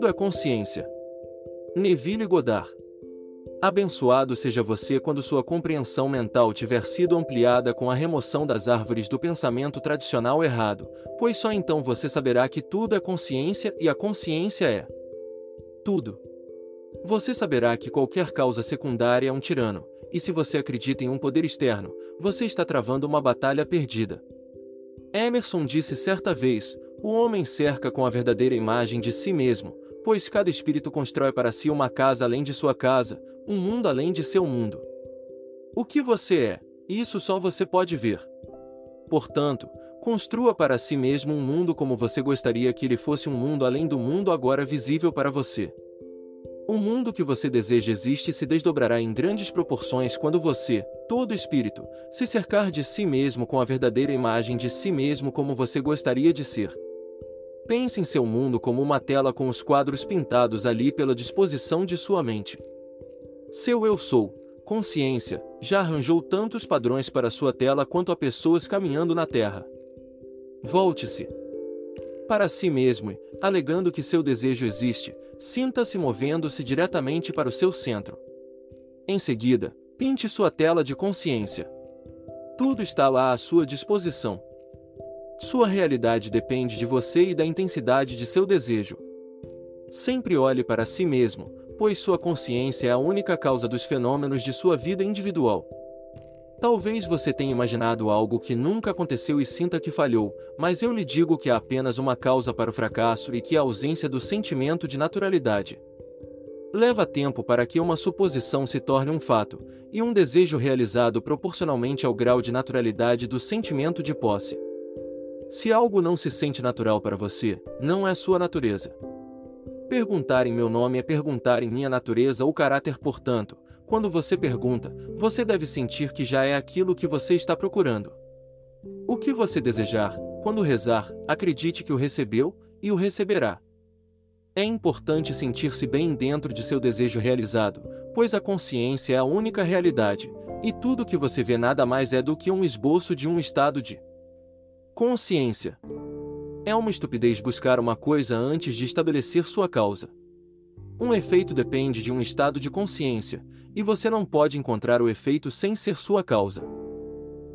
Tudo é consciência. Neville Goddard. Abençoado seja você quando sua compreensão mental tiver sido ampliada com a remoção das árvores do pensamento tradicional errado, pois só então você saberá que tudo é consciência e a consciência é tudo. Você saberá que qualquer causa secundária é um tirano, e se você acredita em um poder externo, você está travando uma batalha perdida. Emerson disse certa vez: o homem cerca com a verdadeira imagem de si mesmo, pois cada espírito constrói para si uma casa além de sua casa, um mundo além de seu mundo. O que você é, isso só você pode ver. Portanto, construa para si mesmo um mundo como você gostaria que ele fosse um mundo além do mundo agora visível para você. O mundo que você deseja existe e se desdobrará em grandes proporções quando você, todo espírito, se cercar de si mesmo com a verdadeira imagem de si mesmo como você gostaria de ser. Pense em seu mundo como uma tela com os quadros pintados ali pela disposição de sua mente. Seu eu sou, consciência, já arranjou tantos padrões para sua tela quanto a pessoas caminhando na Terra. Volte-se para si mesmo e, alegando que seu desejo existe, sinta-se movendo-se diretamente para o seu centro. Em seguida, pinte sua tela de consciência. Tudo está lá à sua disposição. Sua realidade depende de você e da intensidade de seu desejo. Sempre olhe para si mesmo, pois sua consciência é a única causa dos fenômenos de sua vida individual. Talvez você tenha imaginado algo que nunca aconteceu e sinta que falhou, mas eu lhe digo que há apenas uma causa para o fracasso e que é a ausência do sentimento de naturalidade. Leva tempo para que uma suposição se torne um fato, e um desejo realizado proporcionalmente ao grau de naturalidade do sentimento de posse. Se algo não se sente natural para você, não é sua natureza. Perguntar em meu nome é perguntar em minha natureza ou caráter, portanto, quando você pergunta, você deve sentir que já é aquilo que você está procurando. O que você desejar, quando rezar, acredite que o recebeu e o receberá. É importante sentir-se bem dentro de seu desejo realizado, pois a consciência é a única realidade, e tudo que você vê nada mais é do que um esboço de um estado de consciência. É uma estupidez buscar uma coisa antes de estabelecer sua causa. Um efeito depende de um estado de consciência, e você não pode encontrar o efeito sem ser sua causa.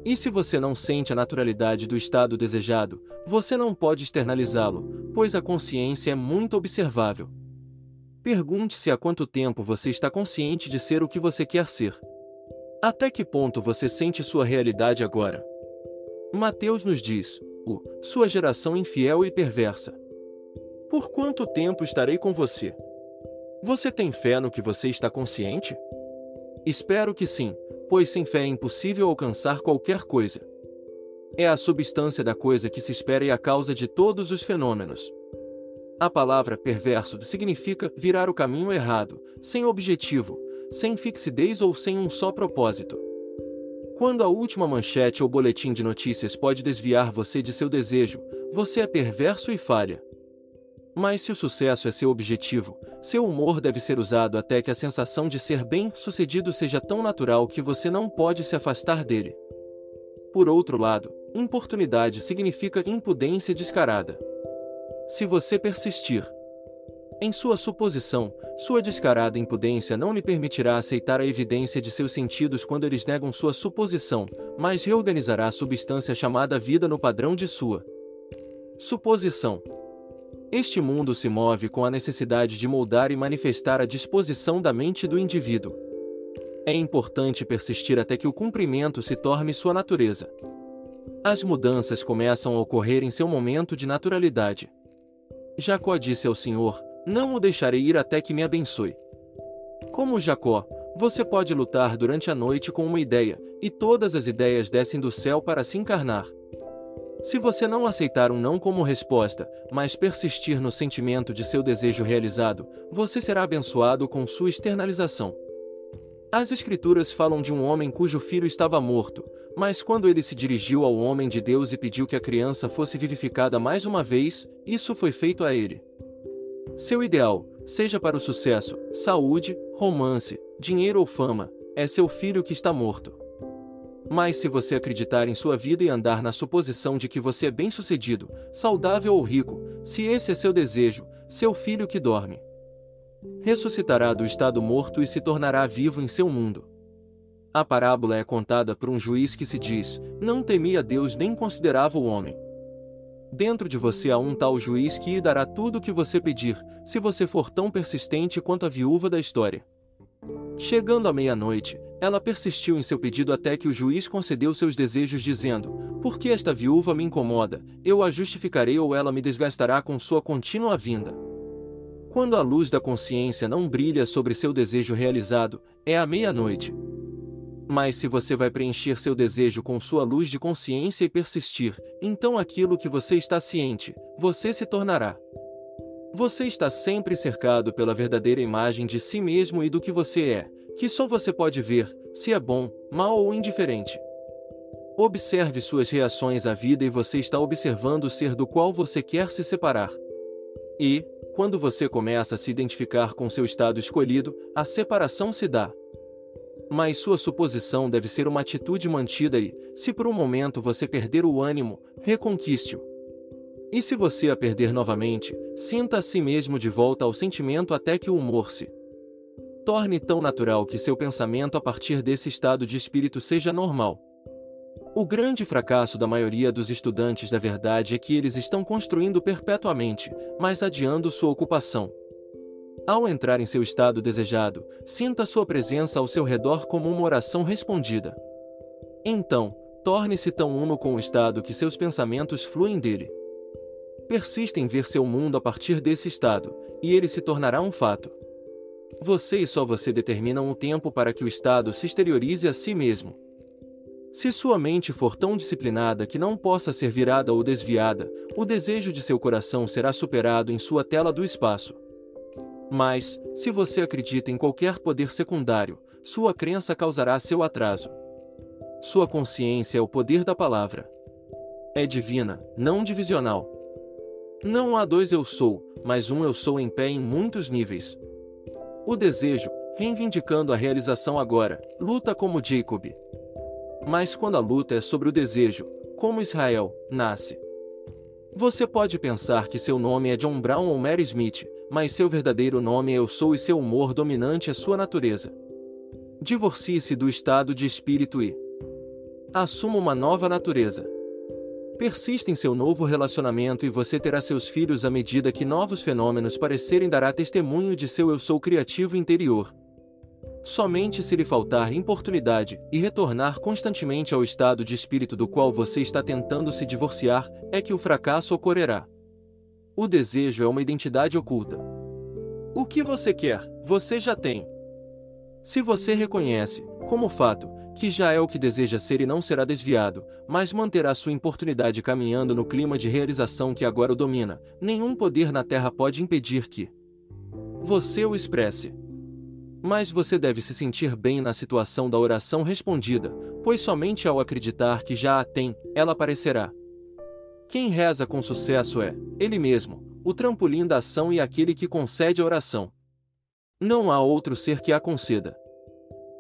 E se você não sente a naturalidade do estado desejado, você não pode externalizá-lo, pois a consciência é muito observável. Pergunte-se há quanto tempo você está consciente de ser o que você quer ser. Até que ponto você sente sua realidade agora? Mateus nos diz: o, sua geração infiel e perversa. Por quanto tempo estarei com você? Você tem fé no que você está consciente? Espero que sim, pois sem fé é impossível alcançar qualquer coisa. É a substância da coisa que se espera e a causa de todos os fenômenos. A palavra perverso significa virar o caminho errado, sem objetivo, sem fixidez ou sem um só propósito. Quando a última manchete ou boletim de notícias pode desviar você de seu desejo, você é perverso e falha. Mas se o sucesso é seu objetivo, seu humor deve ser usado até que a sensação de ser bem-sucedido seja tão natural que você não pode se afastar dele. Por outro lado, importunidade significa impudência descarada. Se você persistir em sua suposição, sua descarada impudência não lhe permitirá aceitar a evidência de seus sentidos quando eles negam sua suposição, mas reorganizará a substância chamada vida no padrão de sua suposição. Este mundo se move com a necessidade de moldar e manifestar a disposição da mente do indivíduo. É importante persistir até que o cumprimento se torne sua natureza. As mudanças começam a ocorrer em seu momento de naturalidade. Jacó disse ao Senhor: Não o deixarei ir até que me abençoe. Como Jacó, você pode lutar durante a noite com uma ideia, e todas as ideias descem do céu para se encarnar. Se você não aceitar um não como resposta, mas persistir no sentimento de seu desejo realizado, você será abençoado com sua externalização. As Escrituras falam de um homem cujo filho estava morto, mas quando ele se dirigiu ao homem de Deus e pediu que a criança fosse vivificada mais uma vez, isso foi feito a ele. Seu ideal, seja para o sucesso, saúde, romance, dinheiro ou fama, é seu filho que está morto. Mas se você acreditar em sua vida e andar na suposição de que você é bem-sucedido, saudável ou rico, se esse é seu desejo, seu filho que dorme. Ressuscitará do estado morto e se tornará vivo em seu mundo. A parábola é contada por um juiz que se diz: Não temia Deus nem considerava o homem. Dentro de você há um tal juiz que dará tudo o que você pedir, se você for tão persistente quanto a viúva da história. Chegando à meia-noite, ela persistiu em seu pedido até que o juiz concedeu seus desejos, dizendo: Por que esta viúva me incomoda? Eu a justificarei ou ela me desgastará com sua contínua vinda. Quando a luz da consciência não brilha sobre seu desejo realizado, é a meia-noite. Mas se você vai preencher seu desejo com sua luz de consciência e persistir, então aquilo que você está ciente, você se tornará. Você está sempre cercado pela verdadeira imagem de si mesmo e do que você é, que só você pode ver, se é bom, mal ou indiferente. Observe suas reações à vida e você está observando o ser do qual você quer se separar. E, quando você começa a se identificar com seu estado escolhido, a separação se dá. Mas sua suposição deve ser uma atitude mantida e, se por um momento você perder o ânimo, reconquiste-o. E se você a perder novamente, sinta a si mesmo de volta ao sentimento até que o humor se torne tão natural que seu pensamento a partir desse estado de espírito seja normal. O grande fracasso da maioria dos estudantes da verdade é que eles estão construindo perpetuamente, mas adiando sua ocupação. Ao entrar em seu estado desejado, sinta sua presença ao seu redor como uma oração respondida. Então, torne-se tão uno com o estado que seus pensamentos fluem dele. Persista em ver seu mundo a partir desse estado, e ele se tornará um fato. Você e só você determinam o tempo para que o estado se exteriorize a si mesmo. Se sua mente for tão disciplinada que não possa ser virada ou desviada, o desejo de seu coração será superado em sua tela do espaço. Mas, se você acredita em qualquer poder secundário, sua crença causará seu atraso. Sua consciência é o poder da palavra. É divina, não divisional. Não há dois eu sou, mas um eu sou em pé em muitos níveis. O desejo, reivindicando a realização agora, luta como Jacob. Mas quando a luta é sobre o desejo, como Israel, nasce. Você pode pensar que seu nome é John Brown ou Mary Smith, mas seu verdadeiro nome é Eu Sou e seu humor dominante é sua natureza. Divorcie-se do estado de espírito e assuma uma nova natureza. Persista em seu novo relacionamento e você terá seus filhos à medida que novos fenômenos parecerem dará testemunho de seu eu sou criativo interior. Somente se lhe faltar importunidade e retornar constantemente ao estado de espírito do qual você está tentando se divorciar, é que o fracasso ocorrerá. O desejo é uma identidade oculta. O que você quer, você já tem. Se você reconhece, como fato, que já é o que deseja ser e não será desviado, mas manterá sua importunidade caminhando no clima de realização que agora o domina, nenhum poder na Terra pode impedir que você o expresse. Mas você deve se sentir bem na situação da oração respondida, pois somente ao acreditar que já a tem, ela aparecerá. Quem reza com sucesso é, ele mesmo, o trampolim da ação e aquele que concede a oração. Não há outro ser que a conceda.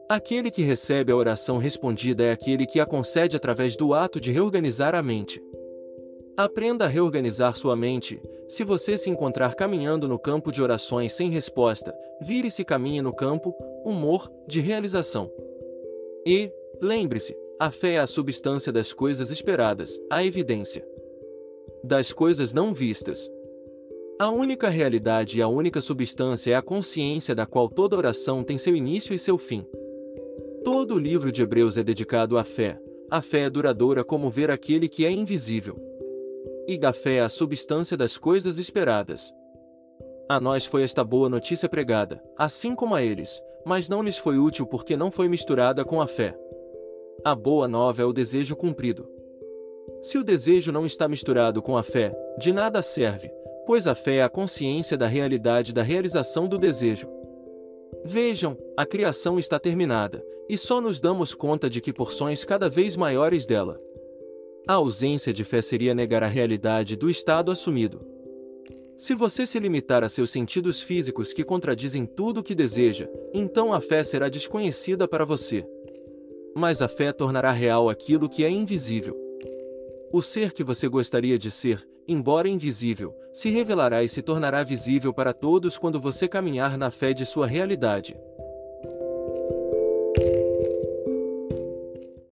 Aquele que recebe a oração respondida é aquele que a concede através do ato de reorganizar a mente. Aprenda a reorganizar sua mente. Se você se encontrar caminhando no campo de orações sem resposta, vire-se e caminhe no campo, humor, de realização. E, lembre-se, a fé é a substância das coisas esperadas, a evidência das coisas não vistas. A única realidade e a única substância é a consciência da qual toda oração tem seu início e seu fim. Todo o livro de Hebreus é dedicado à fé. A fé é duradoura como ver aquele que é invisível e da fé é a substância das coisas esperadas. A nós foi esta boa notícia pregada, assim como a eles, mas não lhes foi útil porque não foi misturada com a fé. A boa nova é o desejo cumprido. Se o desejo não está misturado com a fé, de nada serve, pois a fé é a consciência da realidade da realização do desejo. Vejam, a criação está terminada, e só nos damos conta de que porções cada vez maiores dela. A ausência de fé seria negar a realidade do estado assumido. Se você se limitar a seus sentidos físicos que contradizem tudo o que deseja, então a fé será desconhecida para você. Mas a fé tornará real aquilo que é invisível. O ser que você gostaria de ser, embora invisível, se revelará e se tornará visível para todos quando você caminhar na fé de sua realidade.